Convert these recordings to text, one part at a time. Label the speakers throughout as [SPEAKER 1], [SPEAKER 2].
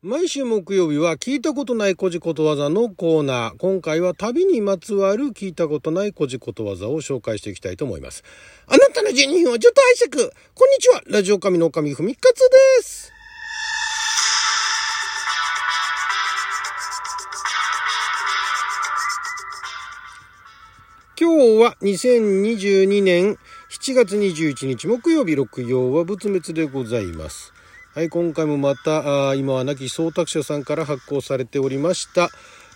[SPEAKER 1] 毎週木曜日は聞いたことない古事ことわざのコーナー。今回は旅にまつわる聞いたことない古事ことわざを紹介していきたいと思います。あなたの12分をちょっと拝借。こんにちは。ラジオ神の神ふみかつです。今日は2022年7月21日木曜日六曜は仏滅でございます。はい、今回もまた、あ今は亡き総託者さんから発行されておりました、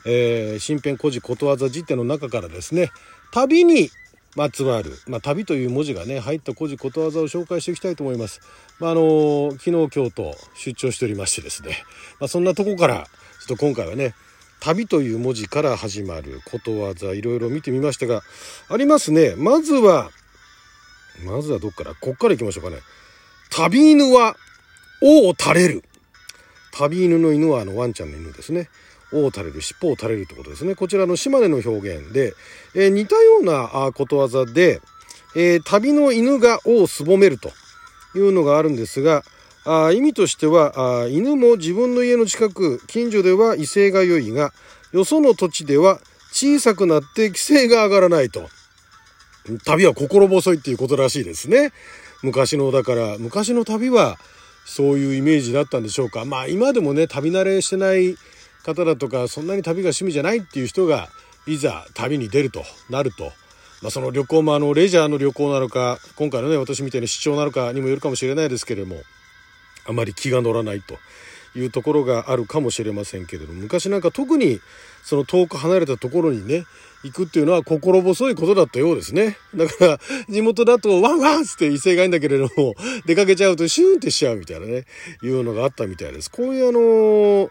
[SPEAKER 1] えー、新編古事ことわざ辞典の中からですね、旅にまつわる、まあ、旅という文字がね、入った古事ことわざを紹介していきたいと思います。まあ、あのー、昨日、京都出張しておりましてですね、まあ、そんなとこから、ちょっと今回はね、旅という文字から始まることわざ、いろいろ見てみましたが、ありますね。まずは、まずはどっから？こっから行きましょうかね。旅犬は尾を垂れる。旅犬の犬はあのワンちゃんの犬ですね。尾を垂れる、尻尾を垂れるってことですね。こちらの島根の表現で、えー、似たようなことわざで、えー、旅の犬が尾をすぼめるというのがあるんですが、あ意味としてはあ犬も自分の家の近く近所では威勢が良いがよその土地では小さくなって規制が上がらないと旅は心細いっていうことらしいですね昔のだから昔の旅はそういうイメージだったんでしょうか。まあ今でもね、旅慣れしてない方だとか、そんなに旅が趣味じゃないっていう人が、いざ旅に出るとなると、まあその旅行もあのレジャーの旅行なのか、今回のね、私みたいに出張なのかにもよるかもしれないですけれども、あまり気が乗らないと。いうところがあるかもしれませんけれども昔なんか特にその遠く離れたところにね行くっていうのは心細いことだったようですね。だから地元だとワンワンって威勢がいいんだけれども 出かけちゃうとシューンってしちゃうみたいなねいうのがあったみたいです。こういうあの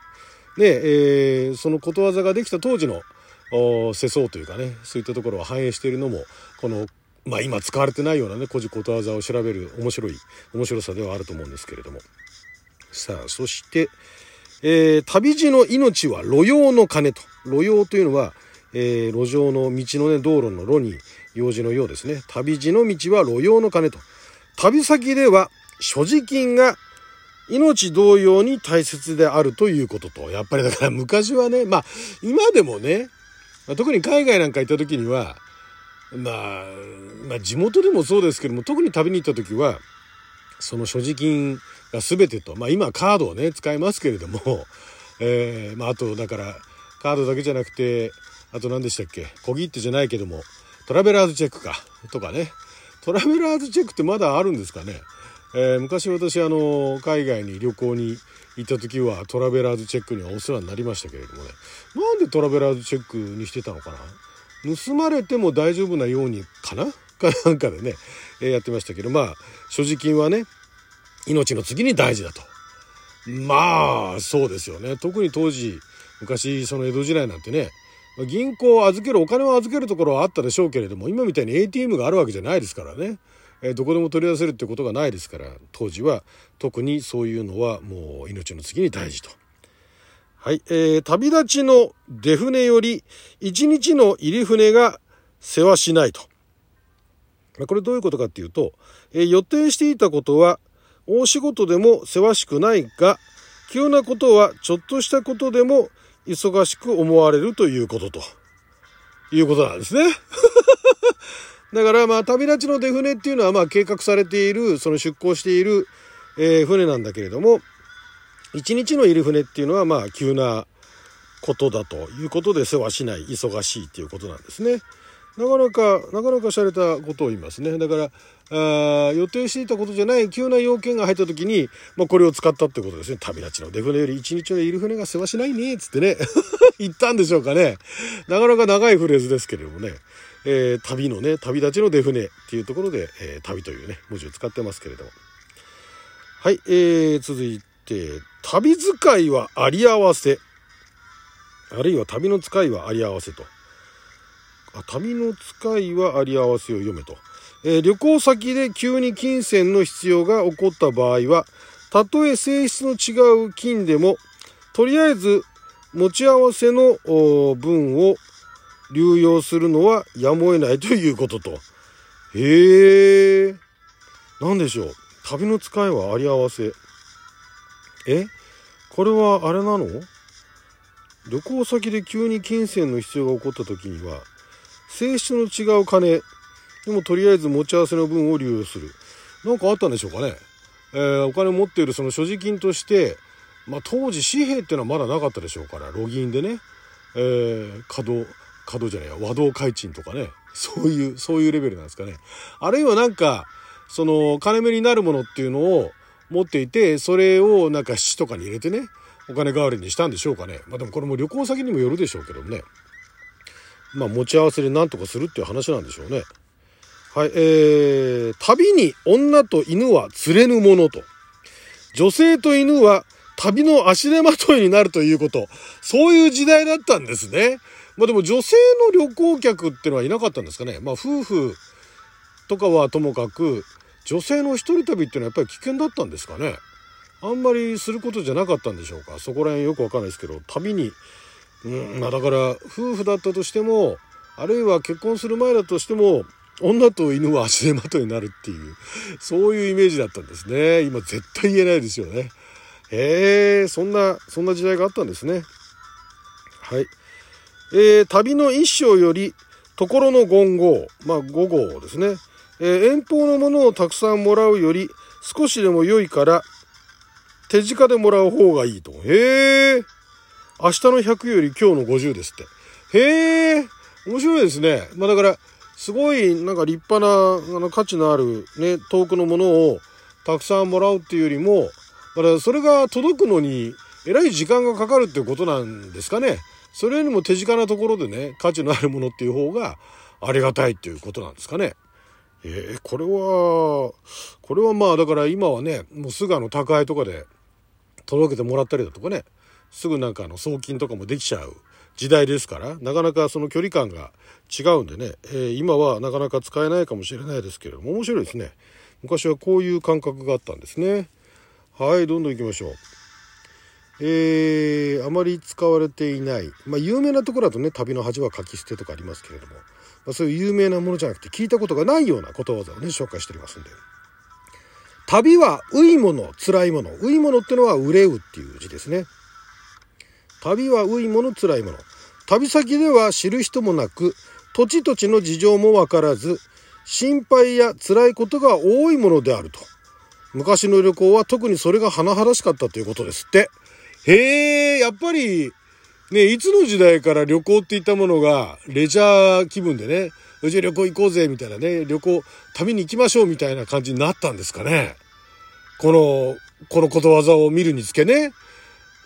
[SPEAKER 1] ねえー、そのことわざができた当時の世相というかねそういったところを反映しているのもこのまあ今使われてないようなね古事ことわざを調べる面白い面白さではあると思うんですけれども。さあ、そして、えー、旅路の命は路用の金と。路用というのは、えー、路上の道のね、道路の路に用事のようですね。旅路の道は路用の金と。旅先では所持金が命同様に大切であるということと。やっぱりだから昔はね、まあ今でもね、特に海外なんか行った時には、まあ、まあ地元でもそうですけども、特に旅に行った時は、その所持金が全てと、まあ今カードをね、使いますけれども、えー、まああとだから、カードだけじゃなくて、あと何でしたっけ？小切手じゃないけども、トラベラーズチェックか、とかね。トラベラーズチェックってまだあるんですかね？えー、昔私あの、海外に旅行に行った時はトラベラーズチェックにはお世話になりましたけれどもね。なんでトラベラーズチェックにしてたのかな？盗まれても大丈夫なようにかな？かなんかでね、えー、やってましたけど、まあ、所持金はね、命の次に大事だと。まあ、そうですよね。特に当時、昔、その江戸時代なんてね、銀行を預ける、お金を預けるところはあったでしょうけれども、今みたいに ATM があるわけじゃないですからね。えどこでも取り出せるってことがないですから、当時は特にそういうのはもう命の次に大事と。はい、えー、旅立ちの出船より一日の入り船が世話しないと。これどういうことかっていうと、えー、予定していたことは大仕事でもせわしくないが、急なことはちょっとしたことでも忙しく思われるということと、いうことなんですね。だからまあ旅立ちの出船っていうのはまあ計画されている、その出航している、えー、船なんだけれども、一日のいる船っていうのはまあ急なことだということで世話しない、忙しいっていうことなんですね。なかなか、なかなか洒落たことを言いますね。だから、あ予定していたことじゃない急な要件が入った時に、まあ、これを使ったってことですね。旅立ちの出船より一日のいる船が世話しないね、つってね。言ったんでしょうかね。なかなか長いフレーズですけれどもね。えー、旅のね、旅立ちの出船っていうところで、えー、旅というね、文字を使ってますけれども。はい、えー、続いて、旅使いはあり合わせ。あるいは旅の使いはあり合わせと。あ旅の使いはあり合わせを読めと。えー、旅行先で急に金銭の必要が起こった場合は、たとえ性質の違う金でも、とりあえず持ち合わせの分を流用するのはやむを得ないということと。へえ。何でしょう？旅の使いはあり合わせ。え？これはあれなの？旅行先で急に金銭の必要が起こった時には性質の違う金でもとりあえず持ち合わせの分を流用する。何かあったんでしょうかね、えー、お金を持っているその所持金としてまあ、当時紙幣っていうのはまだなかったでしょうからロギンでね、えー、稼働稼働じゃないや和道開鎮とかね。そういうそういうレベルなんですかね。あるいはなんかその金目になるものっていうのを持っていてそれをなんか七とかに入れてねお金代わりにしたんでしょうかね。まあでもこれも旅行先にもよるでしょうけどね。まあ持ち合わせで何とかするっていう話なんでしょうねはい、えー、旅に女と犬は釣れぬものと。女性と犬は旅の足手まといになるということ。そういう時代だったんですね。まあでも女性の旅行客っていうのはいなかったんですかね。まあ夫婦とかはともかく、女性の一人旅っていうのはやっぱり危険だったんですかね。あんまりすることじゃなかったんでしょうか。そこら辺よくわかんないですけど、旅に、うん、まあだから夫婦だったとしても、あるいは結婚する前だとしても、女と犬は足手まといになるっていう、そういうイメージだったんですね。今絶対言えないですよね。へえ、そんな、そんな時代があったんですね。はい。えー、旅の一章より、ところの言語、まあ5号ですね。えー、遠方のものをたくさんもらうより、少しでも良いから、手近でもらう方がいいと。へえ。明日の100より今日の50ですって。へえ。面白いですね。まあだから、すごいなんか立派なあの価値のあるね、遠くのものをたくさんもらうっていうよりも、だからそれが届くのにえらい時間がかかるっていうことなんですかね。それよりも手近なところでね、価値のあるものっていう方がありがたいっていうことなんですかね。えー、これは、これはまあだから今はね、もうすぐあの宅配とかで届けてもらったりだとかね、すぐなんかあの送金とかもできちゃう時代ですからなかなかその距離感が違うんでね、えー、今はなかなか使えないかもしれないですけれども面白いですね。昔はこういう感覚があったんですね。はいどんどん行きましょう。えー、あまり使われていない、まあ、有名なところだとね旅の恥は書き捨てとかありますけれども、まあ、そういう有名なものじゃなくて聞いたことがないようなことわざをね紹介しておりますんで。旅はういもの辛いもの。ういものってのは憂うっていう字ですね。旅はういもの辛いもの。旅先では知る人もなく土地土地の事情もわからず心配や辛いことが多いものであると。昔の旅行は特にそれが甚だしかったということですって。へえやっぱりねいつの時代から旅行っていったものがレジャー気分でねうち旅行行こうぜみたいなね旅行旅に行きましょうみたいな感じになったんですかね。このこのことわざを見るにつけね。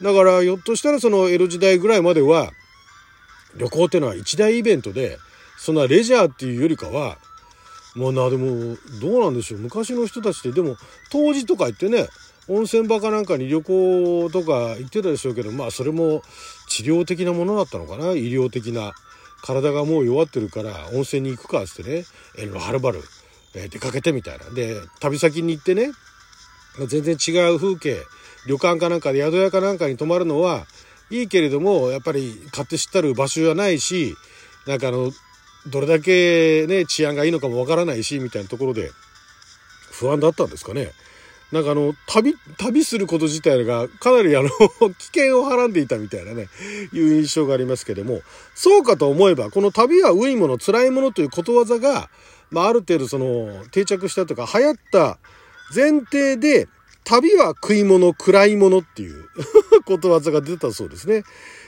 [SPEAKER 1] だからひょっとしたらその江戸時代ぐらいまでは旅行っていうのは一大イベントでそんなレジャーっていうよりかはもうなでもどうなんでしょう。昔の人たちってでも当時とか言ってね温泉場かなんかに旅行とか行ってたでしょうけどまあそれも治療的なものだったのかな。医療的な体がもう弱ってるから温泉に行くかっつってね遠路はるばる、え出かけてみたいな。で旅先に行ってね全然違う風景旅館かなんかで宿屋かなんかに泊まるのはいいけれどもやっぱり勝手知ったる場所じゃないしなんかあのどれだけね治安がいいのかもわからないしみたいなところで不安だったんですかね。なんかあの旅旅すること自体がかなりあの 危険をはらんでいたみたいなねいう印象がありますけどもそうかと思えばこの旅は良いもの辛いものということわざが、まあ、ある程度その定着したとか流行った前提で旅は食い物、暗いものっていう ことわざが出たそうですね。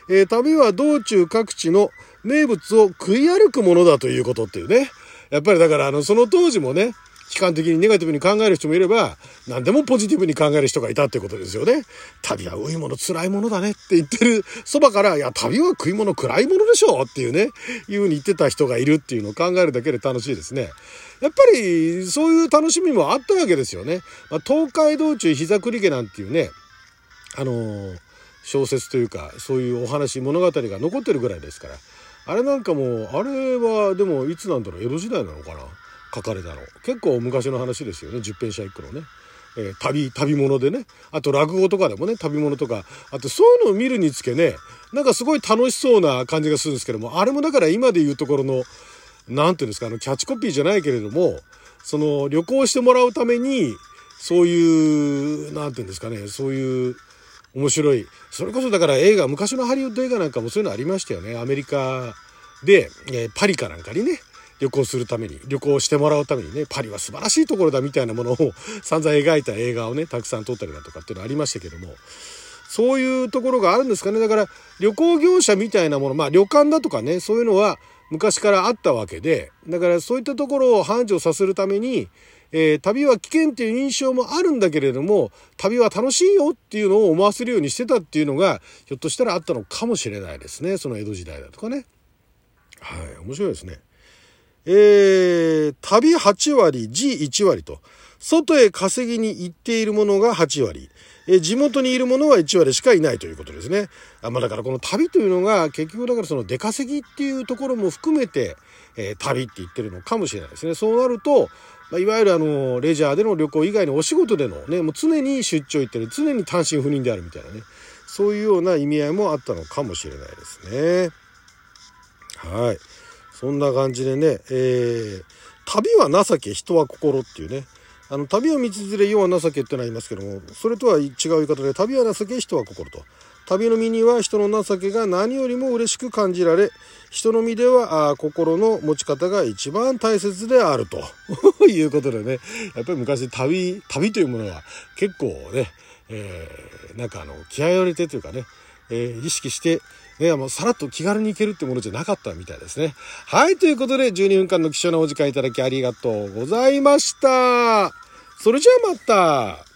[SPEAKER 1] えー、旅は道中各地の名物を食い歩くものだということっていうね。やっぱりだからあの、その当時もね、悲観的にネガティブに考える人もいれば、何でもポジティブに考える人がいたってことですよね。旅は良いもの、辛いものだねって言ってるそばから、いや、旅は食い物、暗いものでしょうっていうね、いうふうに言ってた人がいるっていうのを考えるだけで楽しいですね。やっぱり、そういう楽しみもあったわけですよね。まあ、東海道中膝栗毛なんていうね、あのー、小説というか、そういうお話、物語が残ってるぐらいですから。あれなんかも、あれは、でも、いつなんだろう、江戸時代なのかな書かれたの結構昔の話ですよね十編者一句のね、えー、旅旅物でねあと落語とかでもね旅物とかあとそういうのを見るにつけねなんかすごい楽しそうな感じがするんですけどもあれもだから今で言うところの何て言うんですかあのキャッチコピーじゃないけれどもその旅行してもらうためにそういう何て言うんですかねそういう面白い。それこそだから映画、昔のハリウッド映画なんかもそういうのありましたよね。アメリカで、えー、パリかなんかにね、旅行するために、旅行してもらうためにね、パリは素晴らしいところだみたいなものを 散々描いた映画をね、たくさん撮ったりだとかっていうのありましたけども、そういうところがあるんですかね。だから旅行業者みたいなもの、まあ旅館だとかね、そういうのは昔からあったわけで、だからそういったところを繁盛させるために、えー、旅は危険っていう印象もあるんだけれども、旅は楽しいよっていうのを思わせるようにしてたっていうのが、ひょっとしたらあったのかもしれないですね。その江戸時代だとかね。はい、面白いですね。えー、旅8割、G1 割と、外へ稼ぎに行っているものが8割、え地元にいるものは1割しかいないということですね。あまあ、だからこの旅というのが結局だからその出稼ぎっていうところも含めて、えー、旅って言ってるのかもしれないですね。そうなると、まあ、いわゆるあの、レジャーでの旅行以外のお仕事でのね、もう常に出張行ってる、常に単身赴任であるみたいなね、そういうような意味合いもあったのかもしれないですね。はい。そんな感じでね、えー、旅は情け、人は心っていうね、あの、旅を道連れ、世は情けってのは言いますけども、それとは違う言い方で、旅は情け、人は心と。旅の身には人の情けが何よりも嬉しく感じられ、人の身ではあ心の持ち方が一番大切であると。いうことでね、やっぱり昔旅、旅というものは結構ね、えー、なんかあの、気合を入れてというかね、えー、意識して、ね、もうさらっと気軽に行けるってものじゃなかったみたいですね。はい、ということで12分間の貴重なお時間いただきありがとうございました。それじゃあまた。